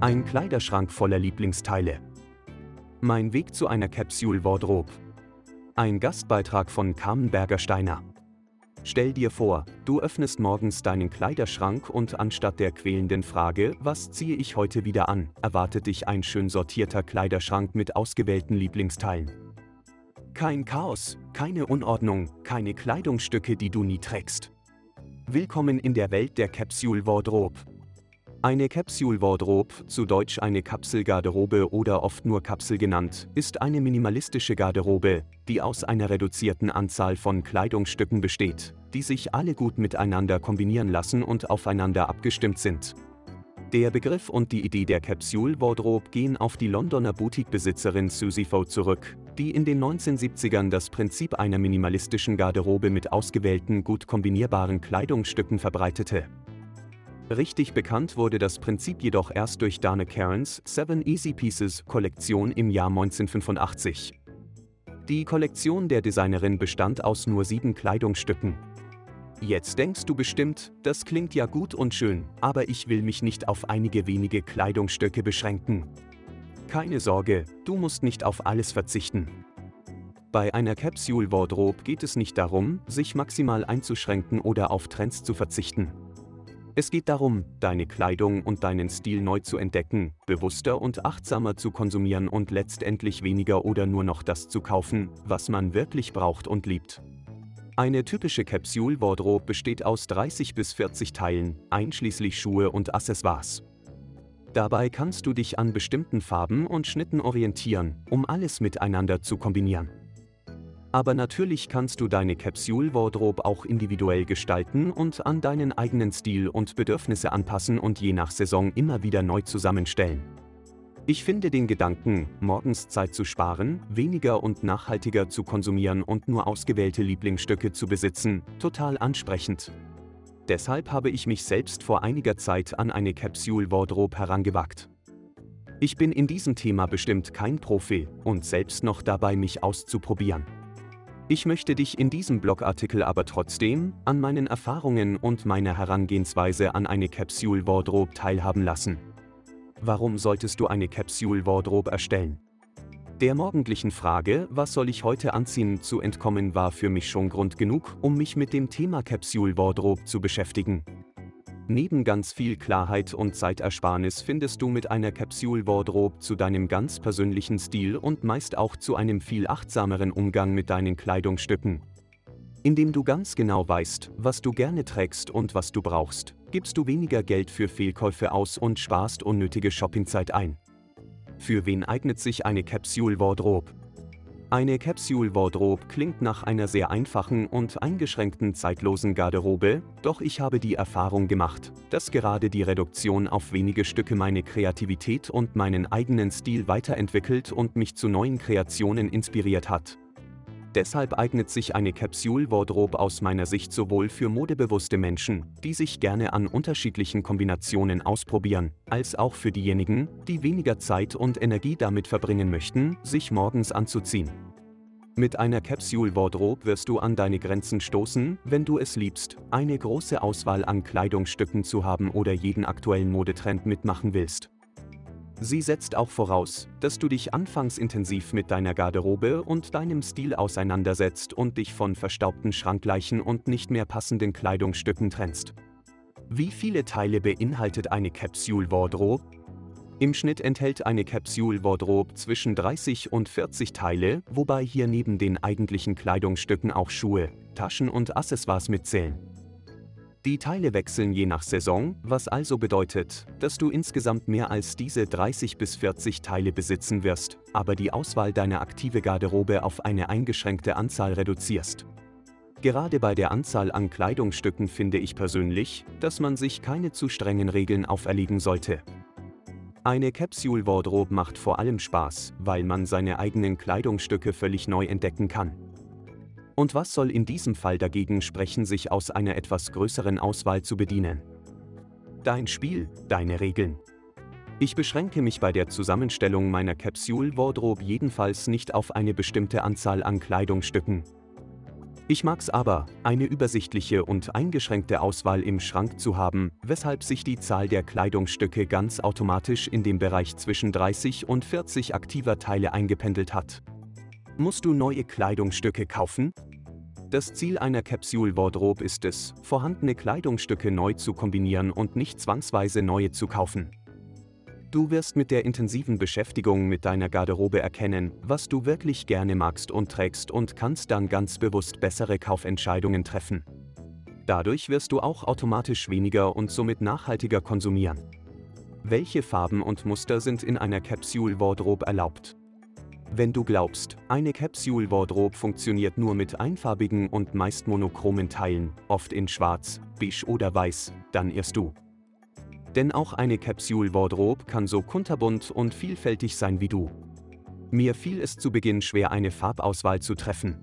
Ein Kleiderschrank voller Lieblingsteile. Mein Weg zu einer Capsule Wardrobe. Ein Gastbeitrag von Carmen Berger-Steiner. Stell dir vor, du öffnest morgens deinen Kleiderschrank und anstatt der quälenden Frage, was ziehe ich heute wieder an, erwartet dich ein schön sortierter Kleiderschrank mit ausgewählten Lieblingsteilen. Kein Chaos, keine Unordnung, keine Kleidungsstücke, die du nie trägst. Willkommen in der Welt der Capsule Wardrobe. Eine Capsule Wardrobe, zu Deutsch eine Kapselgarderobe oder oft nur Kapsel genannt, ist eine minimalistische Garderobe, die aus einer reduzierten Anzahl von Kleidungsstücken besteht, die sich alle gut miteinander kombinieren lassen und aufeinander abgestimmt sind. Der Begriff und die Idee der Capsule Wardrobe gehen auf die Londoner Boutique-Besitzerin Susie Foe zurück, die in den 1970ern das Prinzip einer minimalistischen Garderobe mit ausgewählten, gut kombinierbaren Kleidungsstücken verbreitete. Richtig bekannt wurde das Prinzip jedoch erst durch Dana Karens Seven Easy Pieces Kollektion im Jahr 1985. Die Kollektion der Designerin bestand aus nur sieben Kleidungsstücken. Jetzt denkst du bestimmt, das klingt ja gut und schön, aber ich will mich nicht auf einige wenige Kleidungsstücke beschränken. Keine Sorge, du musst nicht auf alles verzichten. Bei einer Capsule Wardrobe geht es nicht darum, sich maximal einzuschränken oder auf Trends zu verzichten. Es geht darum, deine Kleidung und deinen Stil neu zu entdecken, bewusster und achtsamer zu konsumieren und letztendlich weniger oder nur noch das zu kaufen, was man wirklich braucht und liebt. Eine typische Capsule Wardrobe besteht aus 30 bis 40 Teilen, einschließlich Schuhe und Accessoires. Dabei kannst du dich an bestimmten Farben und Schnitten orientieren, um alles miteinander zu kombinieren. Aber natürlich kannst du deine Capsule Wardrobe auch individuell gestalten und an deinen eigenen Stil und Bedürfnisse anpassen und je nach Saison immer wieder neu zusammenstellen. Ich finde den Gedanken, morgens Zeit zu sparen, weniger und nachhaltiger zu konsumieren und nur ausgewählte Lieblingsstücke zu besitzen, total ansprechend. Deshalb habe ich mich selbst vor einiger Zeit an eine Capsule Wardrobe herangewagt. Ich bin in diesem Thema bestimmt kein Profi und selbst noch dabei, mich auszuprobieren. Ich möchte dich in diesem Blogartikel aber trotzdem an meinen Erfahrungen und meiner Herangehensweise an eine Capsule Wardrobe teilhaben lassen. Warum solltest du eine Capsule Wardrobe erstellen? Der morgendlichen Frage, was soll ich heute anziehen, zu entkommen, war für mich schon Grund genug, um mich mit dem Thema Capsule Wardrobe zu beschäftigen. Neben ganz viel Klarheit und Zeitersparnis findest du mit einer Capsule Wardrobe zu deinem ganz persönlichen Stil und meist auch zu einem viel achtsameren Umgang mit deinen Kleidungsstücken. Indem du ganz genau weißt, was du gerne trägst und was du brauchst, gibst du weniger Geld für Fehlkäufe aus und sparst unnötige Shoppingzeit ein. Für wen eignet sich eine Capsule Wardrobe? Eine Capsule Wardrobe klingt nach einer sehr einfachen und eingeschränkten zeitlosen Garderobe, doch ich habe die Erfahrung gemacht, dass gerade die Reduktion auf wenige Stücke meine Kreativität und meinen eigenen Stil weiterentwickelt und mich zu neuen Kreationen inspiriert hat. Deshalb eignet sich eine Capsule Wardrobe aus meiner Sicht sowohl für modebewusste Menschen, die sich gerne an unterschiedlichen Kombinationen ausprobieren, als auch für diejenigen, die weniger Zeit und Energie damit verbringen möchten, sich morgens anzuziehen. Mit einer Capsule Wardrobe wirst du an deine Grenzen stoßen, wenn du es liebst, eine große Auswahl an Kleidungsstücken zu haben oder jeden aktuellen Modetrend mitmachen willst. Sie setzt auch voraus, dass du dich anfangs intensiv mit deiner Garderobe und deinem Stil auseinandersetzt und dich von verstaubten Schrankleichen und nicht mehr passenden Kleidungsstücken trennst. Wie viele Teile beinhaltet eine Capsule Wardrobe? Im Schnitt enthält eine Capsule Wardrobe zwischen 30 und 40 Teile, wobei hier neben den eigentlichen Kleidungsstücken auch Schuhe, Taschen und Accessoires mitzählen. Die Teile wechseln je nach Saison, was also bedeutet, dass du insgesamt mehr als diese 30 bis 40 Teile besitzen wirst, aber die Auswahl deiner aktive Garderobe auf eine eingeschränkte Anzahl reduzierst. Gerade bei der Anzahl an Kleidungsstücken finde ich persönlich, dass man sich keine zu strengen Regeln auferlegen sollte. Eine Capsule Wardrobe macht vor allem Spaß, weil man seine eigenen Kleidungsstücke völlig neu entdecken kann. Und was soll in diesem Fall dagegen sprechen, sich aus einer etwas größeren Auswahl zu bedienen? Dein Spiel, deine Regeln. Ich beschränke mich bei der Zusammenstellung meiner Capsule Wardrobe jedenfalls nicht auf eine bestimmte Anzahl an Kleidungsstücken. Ich mag's aber, eine übersichtliche und eingeschränkte Auswahl im Schrank zu haben, weshalb sich die Zahl der Kleidungsstücke ganz automatisch in dem Bereich zwischen 30 und 40 aktiver Teile eingependelt hat. Musst du neue Kleidungsstücke kaufen? Das Ziel einer Capsule Wardrobe ist es, vorhandene Kleidungsstücke neu zu kombinieren und nicht zwangsweise neue zu kaufen. Du wirst mit der intensiven Beschäftigung mit deiner Garderobe erkennen, was du wirklich gerne magst und trägst und kannst dann ganz bewusst bessere Kaufentscheidungen treffen. Dadurch wirst du auch automatisch weniger und somit nachhaltiger konsumieren. Welche Farben und Muster sind in einer Capsule Wardrobe erlaubt? Wenn du glaubst, eine Capsule Wardrobe funktioniert nur mit einfarbigen und meist monochromen Teilen, oft in schwarz, beige oder weiß, dann irrst du. Denn auch eine Capsule Wardrobe kann so kunterbunt und vielfältig sein wie du. Mir fiel es zu Beginn schwer, eine Farbauswahl zu treffen.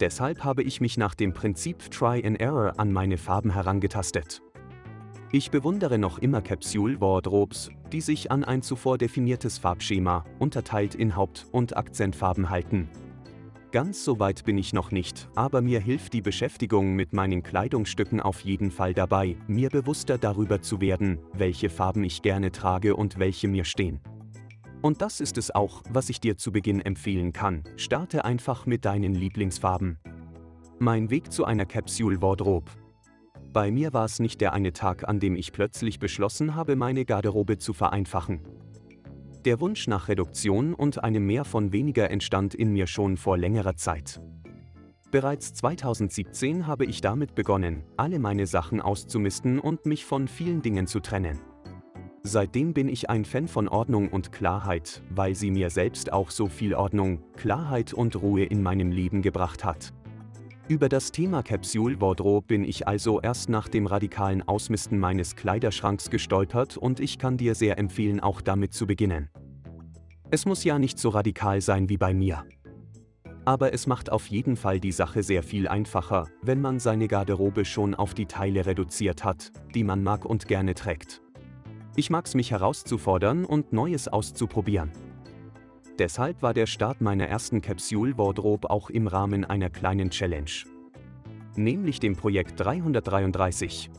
Deshalb habe ich mich nach dem Prinzip Try and Error an meine Farben herangetastet. Ich bewundere noch immer Capsule Wardrobes, die sich an ein zuvor definiertes Farbschema, unterteilt in Haupt- und Akzentfarben halten, Ganz so weit bin ich noch nicht, aber mir hilft die Beschäftigung mit meinen Kleidungsstücken auf jeden Fall dabei, mir bewusster darüber zu werden, welche Farben ich gerne trage und welche mir stehen. Und das ist es auch, was ich dir zu Beginn empfehlen kann. Starte einfach mit deinen Lieblingsfarben. Mein Weg zu einer Capsule Wardrobe. Bei mir war es nicht der eine Tag, an dem ich plötzlich beschlossen habe, meine Garderobe zu vereinfachen. Der Wunsch nach Reduktion und einem Mehr von weniger entstand in mir schon vor längerer Zeit. Bereits 2017 habe ich damit begonnen, alle meine Sachen auszumisten und mich von vielen Dingen zu trennen. Seitdem bin ich ein Fan von Ordnung und Klarheit, weil sie mir selbst auch so viel Ordnung, Klarheit und Ruhe in meinem Leben gebracht hat. Über das Thema Capsule Wardrobe bin ich also erst nach dem radikalen Ausmisten meines Kleiderschranks gestolpert und ich kann dir sehr empfehlen, auch damit zu beginnen. Es muss ja nicht so radikal sein wie bei mir. Aber es macht auf jeden Fall die Sache sehr viel einfacher, wenn man seine Garderobe schon auf die Teile reduziert hat, die man mag und gerne trägt. Ich mag's mich herauszufordern und Neues auszuprobieren. Deshalb war der Start meiner ersten Capsule Wardrobe auch im Rahmen einer kleinen Challenge. Nämlich dem Projekt 333.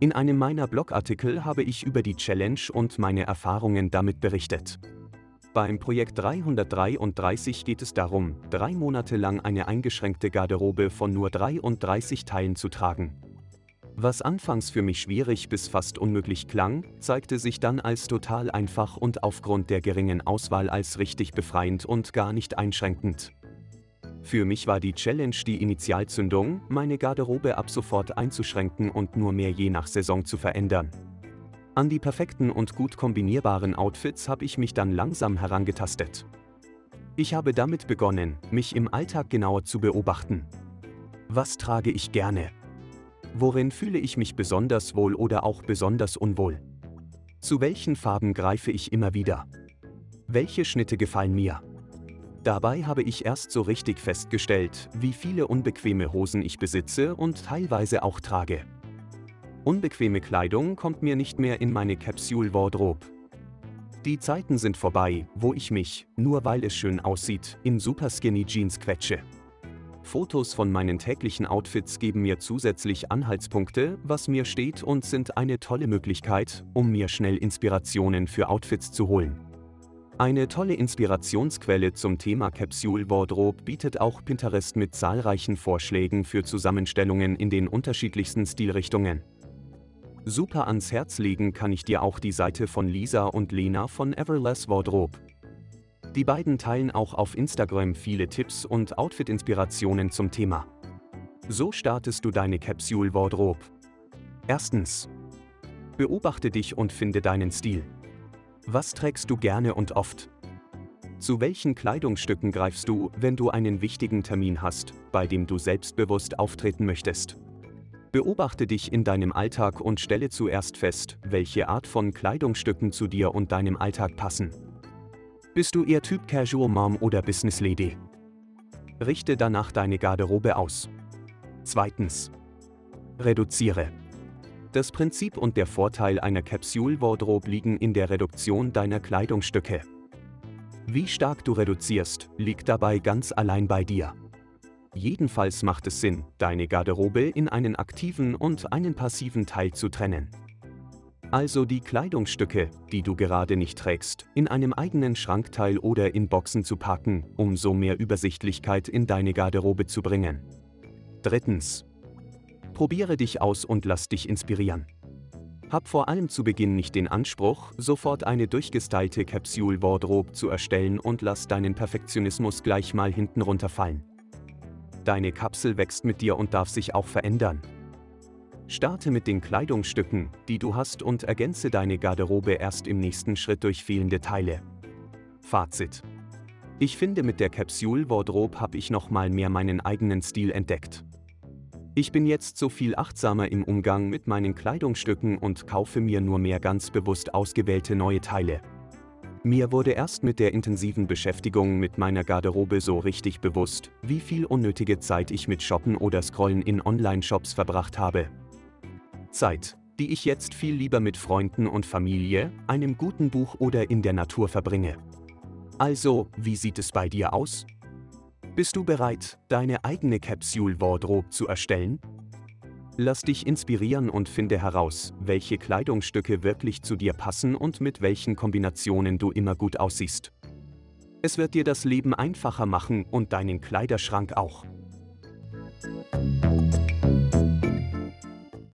In einem meiner Blogartikel habe ich über die Challenge und meine Erfahrungen damit berichtet. Beim Projekt 333 geht es darum, drei Monate lang eine eingeschränkte Garderobe von nur 33 Teilen zu tragen. Was anfangs für mich schwierig bis fast unmöglich klang, zeigte sich dann als total einfach und aufgrund der geringen Auswahl als richtig befreiend und gar nicht einschränkend. Für mich war die Challenge die Initialzündung, meine Garderobe ab sofort einzuschränken und nur mehr je nach Saison zu verändern. An die perfekten und gut kombinierbaren Outfits habe ich mich dann langsam herangetastet. Ich habe damit begonnen, mich im Alltag genauer zu beobachten. Was trage ich gerne? Worin fühle ich mich besonders wohl oder auch besonders unwohl? Zu welchen Farben greife ich immer wieder? Welche Schnitte gefallen mir? Dabei habe ich erst so richtig festgestellt, wie viele unbequeme Hosen ich besitze und teilweise auch trage. Unbequeme Kleidung kommt mir nicht mehr in meine Capsule Wardrobe. Die Zeiten sind vorbei, wo ich mich, nur weil es schön aussieht, in super skinny Jeans quetsche. Fotos von meinen täglichen Outfits geben mir zusätzlich Anhaltspunkte, was mir steht und sind eine tolle Möglichkeit, um mir schnell Inspirationen für Outfits zu holen. Eine tolle Inspirationsquelle zum Thema Capsule Wardrobe bietet auch Pinterest mit zahlreichen Vorschlägen für Zusammenstellungen in den unterschiedlichsten Stilrichtungen. Super ans Herz legen kann ich dir auch die Seite von Lisa und Lena von Everless Wardrobe. Die beiden teilen auch auf Instagram viele Tipps und Outfit-Inspirationen zum Thema. So startest du deine Capsule Wardrobe. Erstens. Beobachte dich und finde deinen Stil. Was trägst du gerne und oft? Zu welchen Kleidungsstücken greifst du, wenn du einen wichtigen Termin hast, bei dem du selbstbewusst auftreten möchtest? Beobachte dich in deinem Alltag und stelle zuerst fest, welche Art von Kleidungsstücken zu dir und deinem Alltag passen. Bist du eher Typ Casual Mom oder Business Lady? Richte danach deine Garderobe aus. Zweitens. Reduziere. Das Prinzip und der Vorteil einer Capsule Wardrobe liegen in der Reduktion deiner Kleidungsstücke. Wie stark du reduzierst, liegt dabei ganz allein bei dir. Jedenfalls macht es Sinn, deine Garderobe in einen aktiven und einen passiven Teil zu trennen. Also die Kleidungsstücke, die du gerade nicht trägst, in einem eigenen Schrankteil oder in Boxen zu packen, um so mehr Übersichtlichkeit in deine Garderobe zu bringen. Drittens. Probiere dich aus und lass dich inspirieren. Hab vor allem zu Beginn nicht den Anspruch, sofort eine durchgestylte Capsule Wardrobe zu erstellen und lass deinen Perfektionismus gleich mal hinten runterfallen. Deine Kapsel wächst mit dir und darf sich auch verändern. Starte mit den Kleidungsstücken, die du hast und ergänze deine Garderobe erst im nächsten Schritt durch fehlende Teile. Fazit. Ich finde mit der Capsule Wardrobe habe ich noch mal mehr meinen eigenen Stil entdeckt. Ich bin jetzt so viel achtsamer im Umgang mit meinen Kleidungsstücken und kaufe mir nur mehr ganz bewusst ausgewählte neue Teile. Mir wurde erst mit der intensiven Beschäftigung mit meiner Garderobe so richtig bewusst, wie viel unnötige Zeit ich mit Shoppen oder Scrollen in Online-Shops verbracht habe. Zeit, die ich jetzt viel lieber mit Freunden und Familie, einem guten Buch oder in der Natur verbringe. Also, wie sieht es bei dir aus? Bist du bereit, deine eigene Capsule Wardrobe zu erstellen? Lass dich inspirieren und finde heraus, welche Kleidungsstücke wirklich zu dir passen und mit welchen Kombinationen du immer gut aussiehst. Es wird dir das Leben einfacher machen und deinen Kleiderschrank auch.